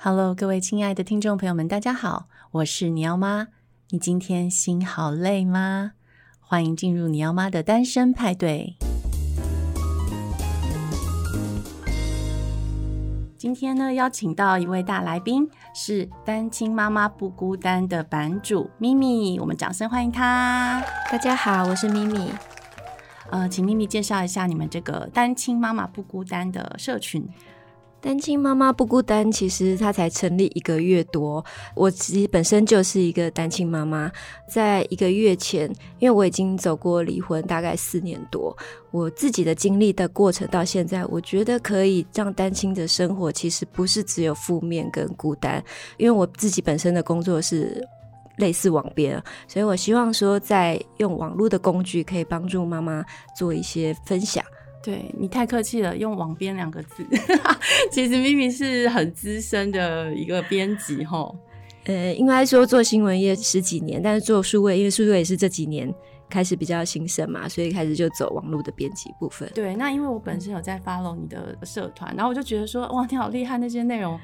Hello，各位亲爱的听众朋友们，大家好，我是你要妈。你今天心好累吗？欢迎进入你要妈的单身派对。今天呢，邀请到一位大来宾，是单亲妈妈不孤单的版主咪咪，我们掌声欢迎她。大家好，我是咪咪。呃，请咪咪介绍一下你们这个单亲妈妈不孤单的社群。单亲妈妈不孤单，其实它才成立一个月多。我其实本身就是一个单亲妈妈，在一个月前，因为我已经走过离婚大概四年多，我自己的经历的过程到现在，我觉得可以让单亲的生活其实不是只有负面跟孤单。因为我自己本身的工作是类似网编，所以我希望说，在用网络的工具可以帮助妈妈做一些分享。对，你太客气了，用网编两个字，其实咪咪是很资深的一个编辑哈。呃，应该说做新闻业十几年，但是做数位，因为数位也是这几年开始比较兴盛嘛，所以开始就走网络的编辑部分。对，那因为我本身有在 follow 你的社团，然后我就觉得说，哇，你好厉害，那些内容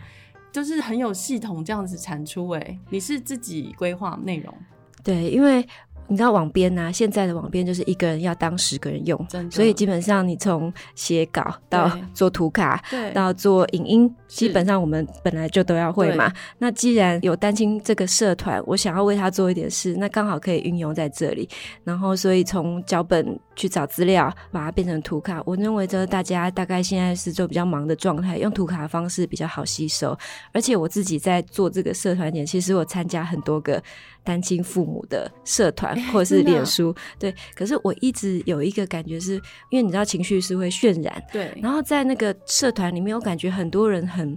就是很有系统这样子产出。哎，你是自己规划内容？对，因为。你知道网编啊，现在的网编就是一个人要当十个人用，所以基本上你从写稿到做图卡，到做影音，基本上我们本来就都要会嘛。那既然有担心这个社团，我想要为他做一点事，那刚好可以运用在这里。然后，所以从脚本去找资料，把它变成图卡。我认为这大家大概现在是做比较忙的状态，用图卡的方式比较好吸收。而且我自己在做这个社团点，其实我参加很多个。单亲父母的社团或者是脸书，欸，对，可是我一直有一个感觉是，是因为你知道情绪是会渲染，对，然后在那个社团里面，我感觉很多人很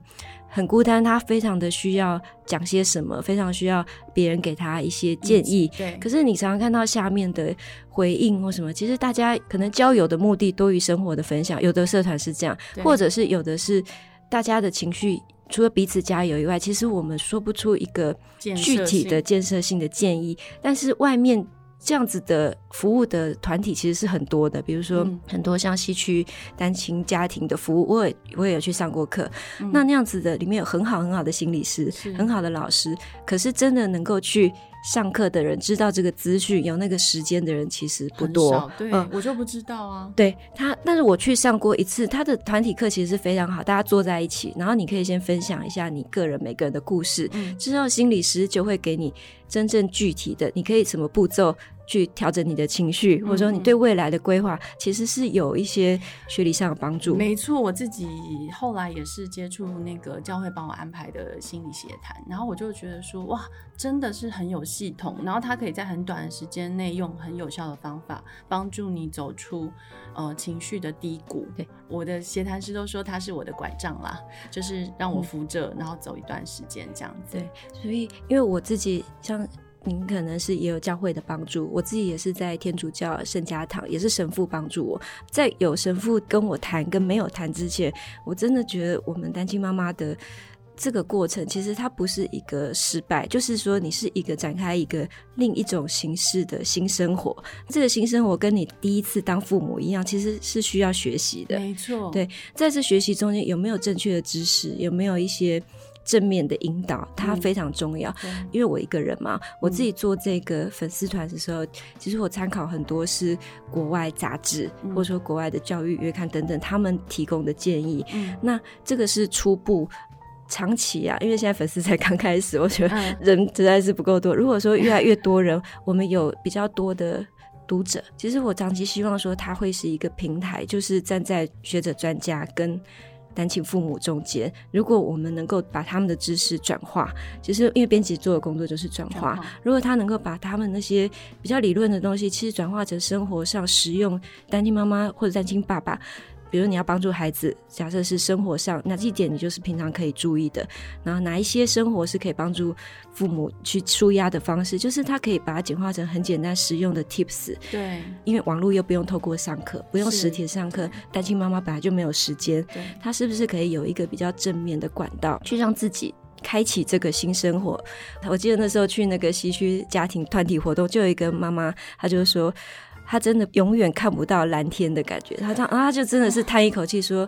很孤单，他非常的需要讲些什么，非常需要别人给他一些建议，对。可是你常常看到下面的回应或什么，其实大家可能交友的目的多于生活的分享，有的社团是这样，或者是有的是大家的情绪。除了彼此加油以外，其实我们说不出一个具体的建设性的建议。但是外面这样子的服务的团体其实是很多的，比如说很多像西区单亲家庭的服务，我也我也有去上过课。嗯。那那样子的里面有很好很好的心理师，很好的老师，可是真的能够去。上课的人知道这个资讯，有那个时间的人其实不多。对、嗯，我就不知道啊。对他，但是我去上过一次，他的团体课其实是非常好，大家坐在一起，然后你可以先分享一下你个人每个人的故事，嗯、之后心理师就会给你真正具体的，你可以什么步骤。去调整你的情绪，或者说你对未来的规划，其实是有一些学理上的帮助。没错，我自己后来也是接触那个教会帮我安排的心理协谈，然后我就觉得说，哇，真的是很有系统，然后他可以在很短的时间内用很有效的方法帮助你走出呃情绪的低谷。对，我的协谈师都说他是我的拐杖啦，就是让我扶着，然后走一段时间这样子。对，所以因为我自己像。您可能是也有教会的帮助，我自己也是在天主教圣家堂，也是神父帮助我。在有神父跟我谈跟没有谈之前，我真的觉得我们单亲妈妈的这个过程，其实它不是一个失败，就是说你是一个展开一个另一种形式的新生活。这个新生活跟你第一次当父母一样，其实是需要学习的。没错，对，在这学习中间有没有正确的知识，有没有一些。正面的引导，它非常重要。嗯、因为我一个人嘛、嗯，我自己做这个粉丝团的时候，其实我参考很多是国外杂志、嗯，或者说国外的教育月刊等等，他们提供的建议。嗯、那这个是初步，长期啊，因为现在粉丝才刚开始，我觉得人实在是不够多。如果说越来越多人，我们有比较多的读者，其实我长期希望说，它会是一个平台，就是站在学者专家跟。单亲父母中间，如果我们能够把他们的知识转化，其实因为编辑做的工作就是转化。如果他能够把他们那些比较理论的东西，其实转化成生活上实用，单亲妈妈或者单亲爸爸。比如你要帮助孩子，假设是生活上，那这一点你就是平常可以注意的。然后哪一些生活是可以帮助父母去舒压的方式，就是他可以把它简化成很简单实用的 tips。对，因为网络又不用透过上课，不用实体上课，单亲妈妈本来就没有时间。对，他是不是可以有一个比较正面的管道，去让自己开启这个新生活？我记得那时候去那个西区家庭团体活动，就有一个妈妈，她就说。他真的永远看不到蓝天的感觉，他他啊，他就真的是叹一口气说：“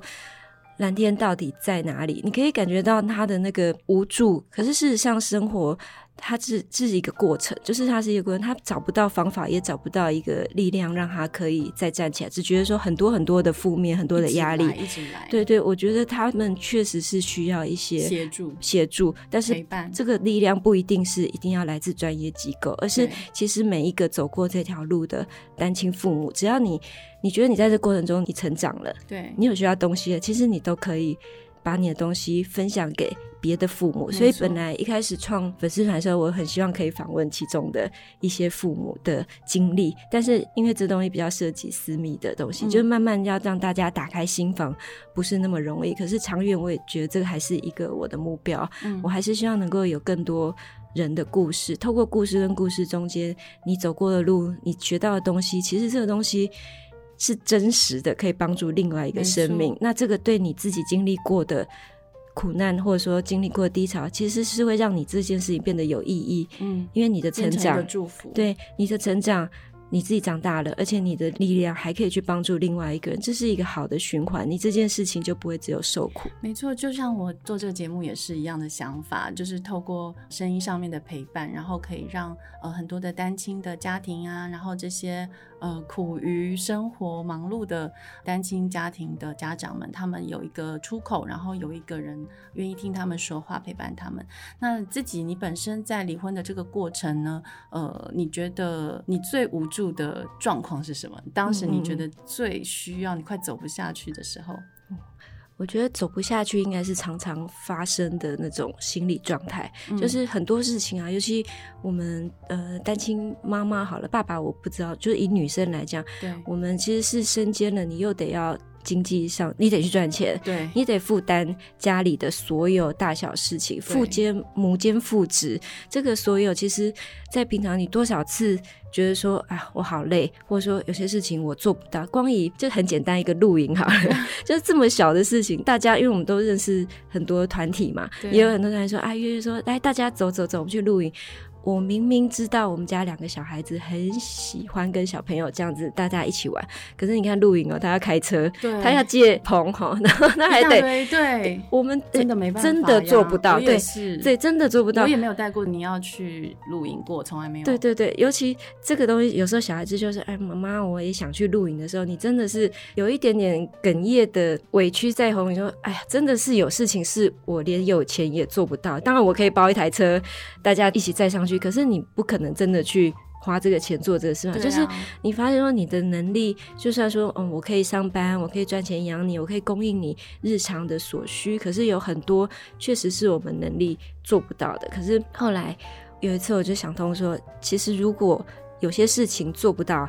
蓝天到底在哪里？你可以感觉到他的那个无助，可是事实上生活。他是这是一个过程，就是他是一个过程，他找不到方法，也找不到一个力量让他可以再站起来，只觉得说很多很多的负面，很多的压力，一直来。对对，我觉得他们确实是需要一些协助，协助，但是这个力量不一定是一定要来自专业机构，而是其实每一个走过这条路的单亲父母，只要你你觉得你在这过程中你成长了，对，你有需要东西了，其实你都可以。把你的东西分享给别的父母，所以本来一开始创粉丝团的时候，我很希望可以访问其中的一些父母的经历，但是因为这东西比较涉及私密的东西，嗯、就是慢慢要让大家打开心房，不是那么容易。可是长远，我也觉得这个还是一个我的目标。嗯、我还是希望能够有更多人的故事，透过故事跟故事中间，你走过的路，你学到的东西，其实这个东西。是真实的，可以帮助另外一个生命。那这个对你自己经历过的苦难，或者说经历过的低潮，其实是会让你这件事情变得有意义。嗯，因为你的成长，祝福，对你的成长。你自己长大了，而且你的力量还可以去帮助另外一个人，这是一个好的循环。你这件事情就不会只有受苦。没错，就像我做这个节目也是一样的想法，就是透过声音上面的陪伴，然后可以让呃很多的单亲的家庭啊，然后这些呃苦于生活忙碌的单亲家庭的家长们，他们有一个出口，然后有一个人愿意听他们说话，陪伴他们。那自己你本身在离婚的这个过程呢，呃，你觉得你最无助的状况是什么？当时你觉得最需要，你快走不下去的时候？嗯，我觉得走不下去应该是常常发生的那种心理状态，嗯，就是很多事情啊，尤其我们呃单亲妈妈好了，爸爸我不知道，就是以女生来讲，对，我们其实是身兼了，你又得要。经济上，你得去赚钱，对，你得负担家里的所有大小事情，父兼母兼父职，这个所有，其实，在平常你多少次觉得说，啊，我好累，或者说有些事情我做不到，光以就很简单一个露营好了，就是这么小的事情，大家因为我们都认识很多团体嘛，也有很多人说，啊，约约说，来大家走走走，我们去露营。我明明知道我们家两个小孩子很喜欢跟小朋友这样子大家一起玩，可是你看露营哦，他要开车，对，他要借棚哈，然后那还得对，对，我们真的没办法，真的做不到，对，是，对，真的做不到。我也没有带过你要去露营过，从来没有。对对对，尤其这个东西，有时候小孩子就是哎，妈妈，我也想去露营的时候，你真的是有一点点哽咽的委屈在喉咙，你说哎呀，真的是有事情是我连有钱也做不到。当然我可以包一台车，大家一起载上去。可是你不可能真的去花这个钱做这个事嘛？就是你发现说你的能力，就算说嗯，我可以上班，我可以赚钱养你，我可以供应你日常的所需。可是有很多确实是我们能力做不到的。可是后来有一次，我就想通说，其实如果有些事情做不到，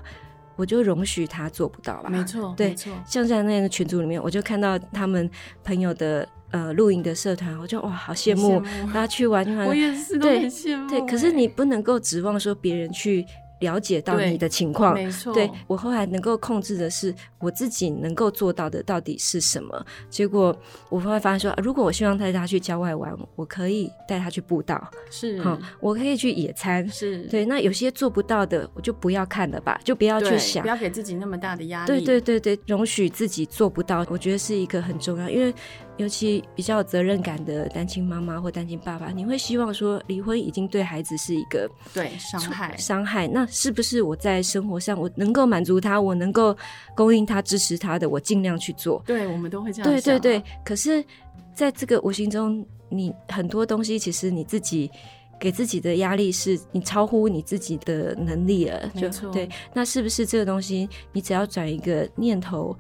我就容许他做不到吧。没错，对，没错。像在那个群组里面，我就看到他们朋友的。呃，露营的社团，我就哇，好羡慕，大家去玩，我也是，对，很羡慕，对，可是你不能够指望说别人去。了解到你的情况，没错。对，我后来能够控制的是我自己能够做到的到底是什么？结果我后来发现说，如果我希望带他去郊外玩，我可以带他去步道，是，好，我可以去野餐，是对。那有些做不到的，我就不要看了吧，就不要去想，不要给自己那么大的压力。对对对对，容许自己做不到，我觉得是一个很重要，因为。尤其比较有责任感的单亲妈妈或单亲爸爸，你会希望说，离婚已经对孩子是一个对伤害伤害，那是不是我在生活上我能够满足他，我能够供应他、支持他的，我尽量去做。对，我们都会这样。对对对。可是，在这个无形中，你很多东西其实你自己给自己的压力是你超乎你自己的能力了。就没错。对，那是不是这个东西，你只要转一个念头？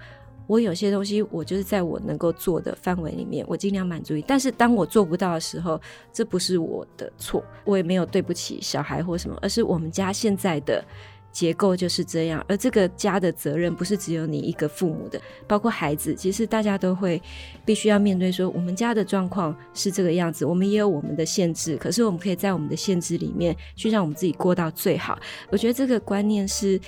我有些东西，我就是在我能够做的范围里面，我尽量满足你。但是当我做不到的时候，这不是我的错，我也没有对不起小孩或什么，而是我们家现在的结构就是这样。而这个家的责任不是只有你一个父母的，包括孩子，其实大家都会必须要面对说，我们家的状况是这个样子，我们也有我们的限制，可是我们可以在我们的限制里面去让我们自己过到最好。我觉得这个观念是。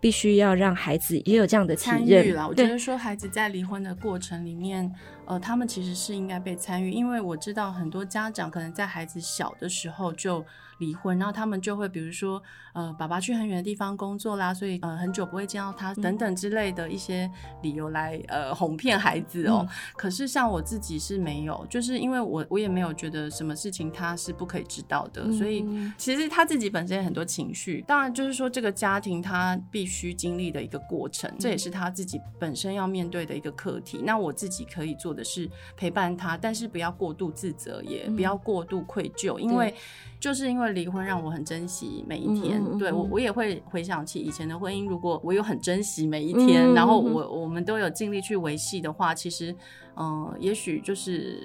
必须要让孩子也有这样的。参与了。我觉得说孩子在离婚的过程里面，呃，他们其实是应该被参与，因为我知道很多家长可能在孩子小的时候就离婚，然后他们就会比如说，呃，爸爸去很远的地方工作啦，所以呃很久不会见到他等等之类的一些理由来呃哄骗孩子哦。嗯、可是像我自己是没有，就是因为我我也没有觉得什么事情他是不可以知道的，嗯、所以其实他自己本身有很多情绪，当然就是说这个家庭他必须经历的一个过程，这也是他自己本身要面对的一个课题。那我自己可以做的。是陪伴他，但是不要过度自责，也不要过度愧疚，嗯、因为就是因为离婚让我很珍惜每一天。嗯、对我，我也会回想起以前的婚姻，如果我有很珍惜每一天，嗯、然后我我们都有尽力去维系的话，其实，嗯、呃，也许就是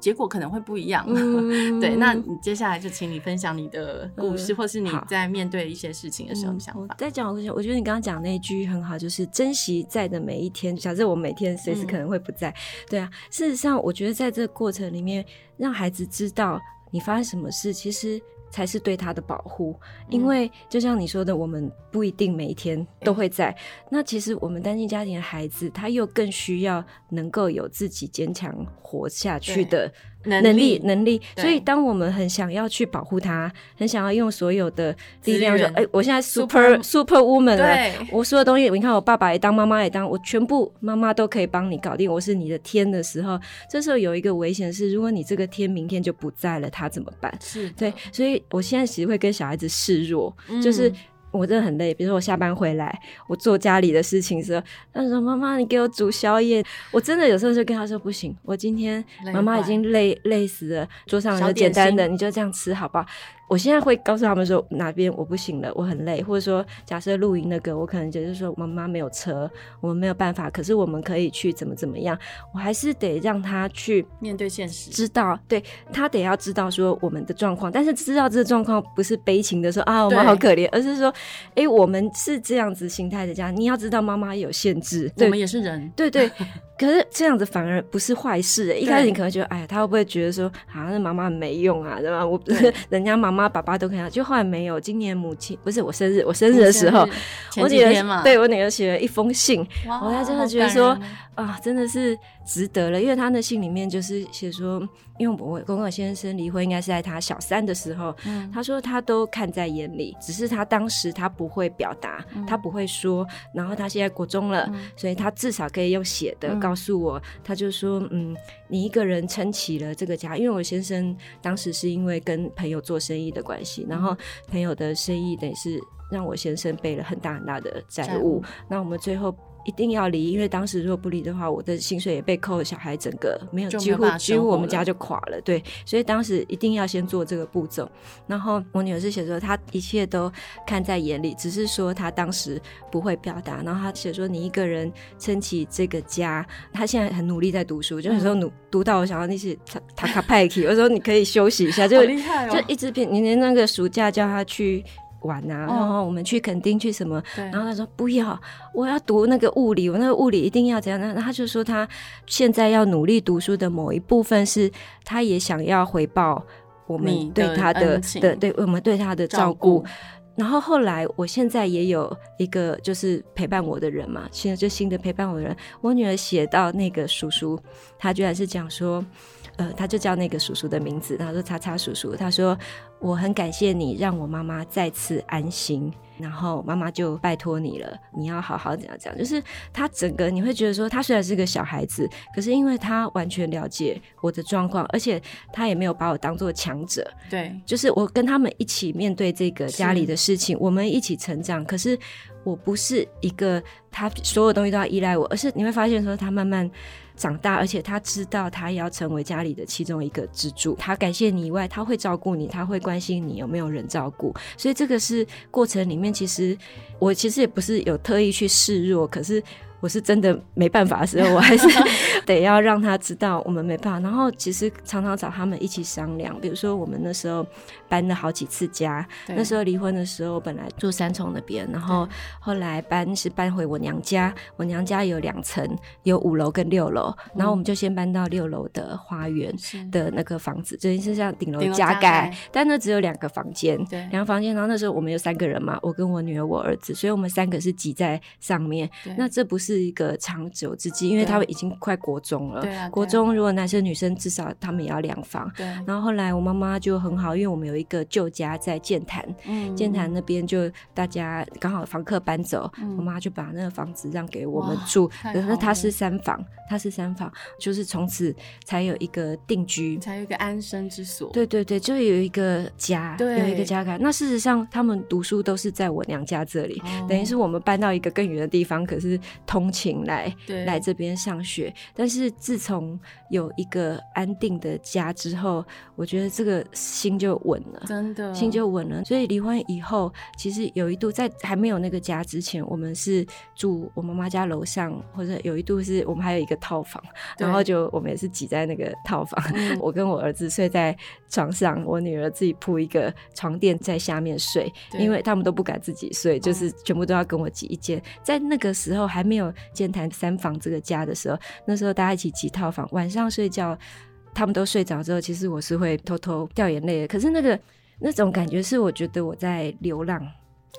结果可能会不一样。嗯、对，那你接下来就请你分享你的故事，嗯、或是你在面对一些事情的时候想法。再讲，我我觉得你刚刚讲那一句很好，就是珍惜在的每一天。假设我每天随时可能会不在，嗯、对啊。事实上，我觉得在这个过程里面，让孩子知道你发生什么事，其实才是对他的保护。因为就像你说的，我们不一定每一天都会在。那其实我们单亲家庭的孩子，他又更需要能够有自己坚强活下去的。能力能力，所以当我们很想要去保护他，很想要用所有的力量说：“哎，我现在 super super woman 了，我所有东西，你看我爸爸也当，妈妈也当，我全部妈妈都可以帮你搞定，我是你的天的时候，这时候有一个危险是，如果你这个天明天就不在了，他怎么办？是对，所以我现在其实会跟小孩子示弱，就是。我真的很累，比如说我下班回来，我做家里的事情的时候，他说：“妈妈，你给我煮宵夜。”我真的有时候就跟他说：“不行，我今天妈妈已经累累死了，桌上有简单的，你就这样吃好不好？”我现在会告诉他们说哪边我不行了，我很累，或者说假设露营那个，我可能就是说妈妈没有车，我们没有办法，可是我们可以去怎么怎么样，我还是得让他去面对现实，知道，对，他得要知道说我们的状况，但是知道这个状况不是悲情的说啊我们好可怜，而是说哎、欸、我们是这样子心态的家，你要知道妈妈有限制，我们也是人，对对。可是这样子反而不是坏事，欸。一开始你可能觉得，哎呀，他会不会觉得说，啊那妈妈没用啊，对吧？我 人家妈妈爸爸都可以，就后来没有。今年母亲不是我生日，我生日的时候，我女儿对我女儿写了一封信，我还真的觉得说。啊，真的是值得了，因为他的信里面就是写说，因为我跟我先生离婚应该是在他小三的时候，嗯，他说他都看在眼里，只是他当时他不会表达，嗯、他不会说，然后他现在国中了，嗯、所以他至少可以用写的告诉我，嗯、他就说，嗯，你一个人撑起了这个家，因为我先生当时是因为跟朋友做生意的关系，然后朋友的生意等于是让我先生背了很大很大的债务，那务。我们最后。一定要离，因为当时如果不离的话，我的薪水也被扣，小孩整个没有，几乎几乎我们家就垮了。对，所以当时一定要先做这个步骤。然后我女儿是写说，她一切都看在眼里，只是说她当时不会表达。然后她写说，你一个人撑起这个家，她现在很努力在读书，就有时候读读到我想要那些塔塔卡派克，有时候你可以休息一下，就 厉害哦，就一直平。你连那个暑假叫她去。玩啊，然后我们去垦丁去什么？然后他说不要，我要读那个物理，我那个物理一定要怎样？那他就说他现在要努力读书的某一部分是，他也想要回报我们对他的的，对我们对他的照顾。然后后来，我现在也有一个就是陪伴我的人嘛，现在就新的陪伴我的人，我女儿写到那个叔叔，他居然是讲说。呃，他就叫那个叔叔的名字，他说“叉叉叔叔”。他说：“我很感谢你，让我妈妈再次安心。然后妈妈就拜托你了，你要好好怎样怎样。就是他整个你会觉得说，他虽然是个小孩子，可是因为他完全了解我的状况，而且他也没有把我当做强者。对，就是我跟他们一起面对这个家里的事情，我们一起成长。可是我不是一个他所有东西都要依赖我，而是你会发现说，他慢慢。”长大，而且他知道他要成为家里的其中一个支柱。他感谢你以外，他会照顾你，他会关关心你有没有人照顾。所以这个是过程里面，其实我其实也不是有特意去示弱，可是。我是真的没办法的时候，我还是 得要让他知道我们没办法。然后其实常常找他们一起商量，比如说我们那时候搬了好几次家，那时候离婚的时候本来住三重那边，然后后来搬是搬回我娘家，我娘家有两层，有五楼跟六楼，然后我们就先搬到六楼的花园的那个房子，是就是像顶楼加盖，但那只有两个房间，对，两个房间。然后那时候我们有三个人嘛，我跟我女儿、我儿子，所以我们三个是挤在上面。那这不是。一个长久之计，因为他们已经快国国中了。对啊，国中如果男生女生至少他们也要两房。对。然后后来我妈妈就很好，因为我们有一个旧家在建潭，嗯，建潭那边就大家刚好房客搬走，嗯、我妈就把那个房子让给我们住。可是它是三房，它是三房，就是从此才有一个定居，才有一个安身之所。对对对，就有一个家，对，有一个家感。那事实上，他们读书都是在我娘家这里，哦、等于是我们搬到一个更远的地方，可是通勤来来这边上学。但是自从有一个安定的家之后，我觉得这个心就稳了，真的心就稳了。所以离婚以后，其实有一度在还没有那个家之前，我们是住我妈妈家楼上，或者有一度是我们还有一个套房，然后就我们也是挤在那个套房，嗯、我跟我儿子睡在床上，我女儿自己铺一个床垫在下面睡，因为他们都不敢自己睡，就是全部都要跟我挤一间。在那个时候还没有建谈三房这个家的时候，那时候大家一起挤套房，晚上睡觉，他们都睡着之后，其实我是会偷偷掉眼泪的。可是那个那种感觉是，我觉得我在流浪。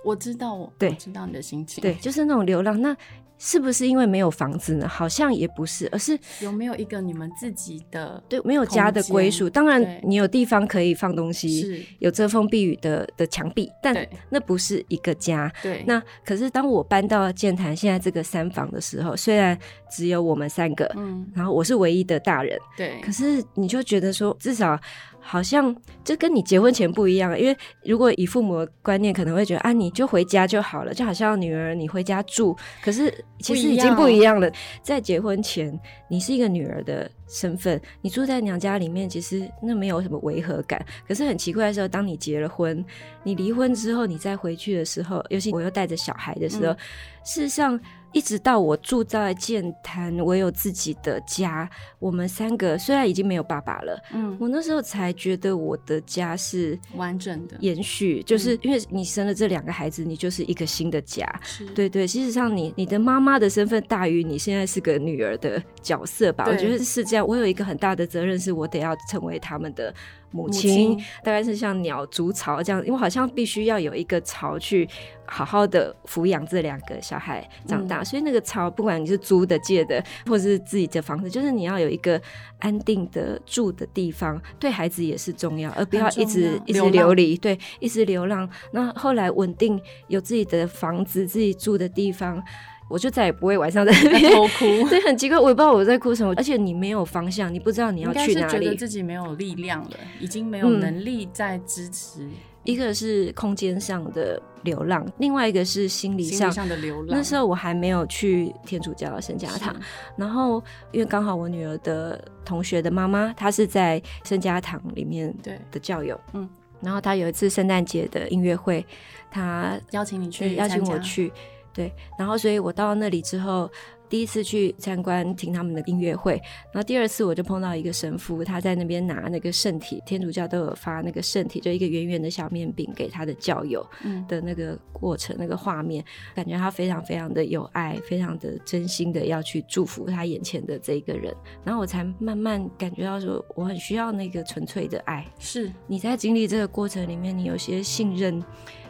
我知道，对，我知道你的心情，对，就是那种流浪。那是不是因为没有房子呢？好像也不是，而是有没有一个你们自己的对，没有家的归属。当然，你有地方可以放东西，有遮风避雨的的墙壁，但那不是一个家。对，那可是当我搬到建潭现在这个三房的时候，虽然只有我们三个，嗯，然后我是唯一的大人，对，可是你就觉得说，至少。好像就跟你结婚前不一样，因为如果以父母的观念，可能会觉得啊，你就回家就好了，就好像女儿你回家住。可是其实已经不一样了。在结婚前，你是一个女儿的身份，你住在娘家里面，其实那没有什么违和感。可是很奇怪的时候，当你结了婚，你离婚之后，你再回去的时候，尤其我又带着小孩的时候，嗯、事实上。一直到我住在剑潭，我有自己的家。我们三个虽然已经没有爸爸了，嗯，我那时候才觉得我的家是完整的延续，就是因为你生了这两个孩子，你就是一个新的家。是对对，事实上你你的妈妈的身份大于你现在是个女儿的角色吧？我觉得是这样。我有一个很大的责任，是我得要成为他们的。母亲大概是像鸟筑巢这样，因为好像必须要有一个巢去好好的抚养这两个小孩长大，嗯、所以那个巢不管你是租的、借的，或者是自己的房子，就是你要有一个安定的住的地方，对孩子也是重要，而不要一直一直流离，对，一直流浪。那后来稳定有自己的房子、自己住的地方。我就再也不会晚上在那边偷哭，对，很奇怪，我也不知道我在哭什么。而且你没有方向，你不知道你要去哪里，觉得自己没有力量了，已经没有能力再支持。嗯、一个是空间上的流浪，另外一个是心理上，心理上的流浪。那时候我还没有去天主教的圣家堂，然后因为刚好我女儿的同学的妈妈，她是在圣家堂里面的教友，嗯，然后她有一次圣诞节的音乐会，她邀请你去，邀请我去。对，然后所以我到那里之后，第一次去参观听他们的音乐会，然后第二次我就碰到一个神父，他在那边拿那个圣体，天主教都有发那个圣体，就一个圆圆的小面饼给他的教友的那个过程，嗯、那个画面，感觉他非常非常的有爱，非常的真心的要去祝福他眼前的这个人，然后我才慢慢感觉到说，我很需要那个纯粹的爱。是你在经历这个过程里面，你有些信任。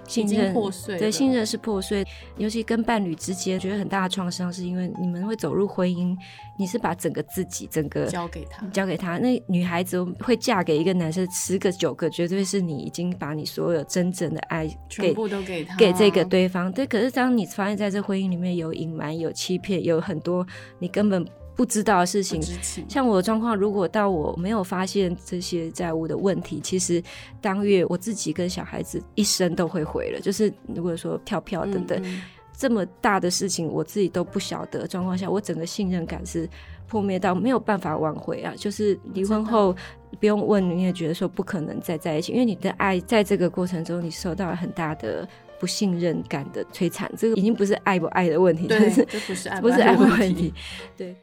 信任破碎，对，信任是破碎，尤其跟伴侣之间，觉得很大的创伤，是因为你们会走入婚姻，你是把整个自己，整个交给他，交给他。那女孩子会嫁给一个男生，十个九个绝对是你已经把你所有真正的爱全部都给他，给这个对方。对，可是当你发现在这婚姻里面有隐瞒、有欺骗、有很多你根本。不知道的事情，像我的状况，如果到我没有发现这些债务的问题，其实当月我自己跟小孩子一生都会毁了。就是如果说跳票等等、嗯嗯、这么大的事情，我自己都不晓得状况下，我整个信任感是破灭到没有办法挽回啊。就是离婚后不用问，你也觉得说不可能再在一起，因为你的爱在这个过程中你受到了很大的。不信任感的摧残，这个已经不是爱不爱的问题，对，这不是爱不爱的问题，对。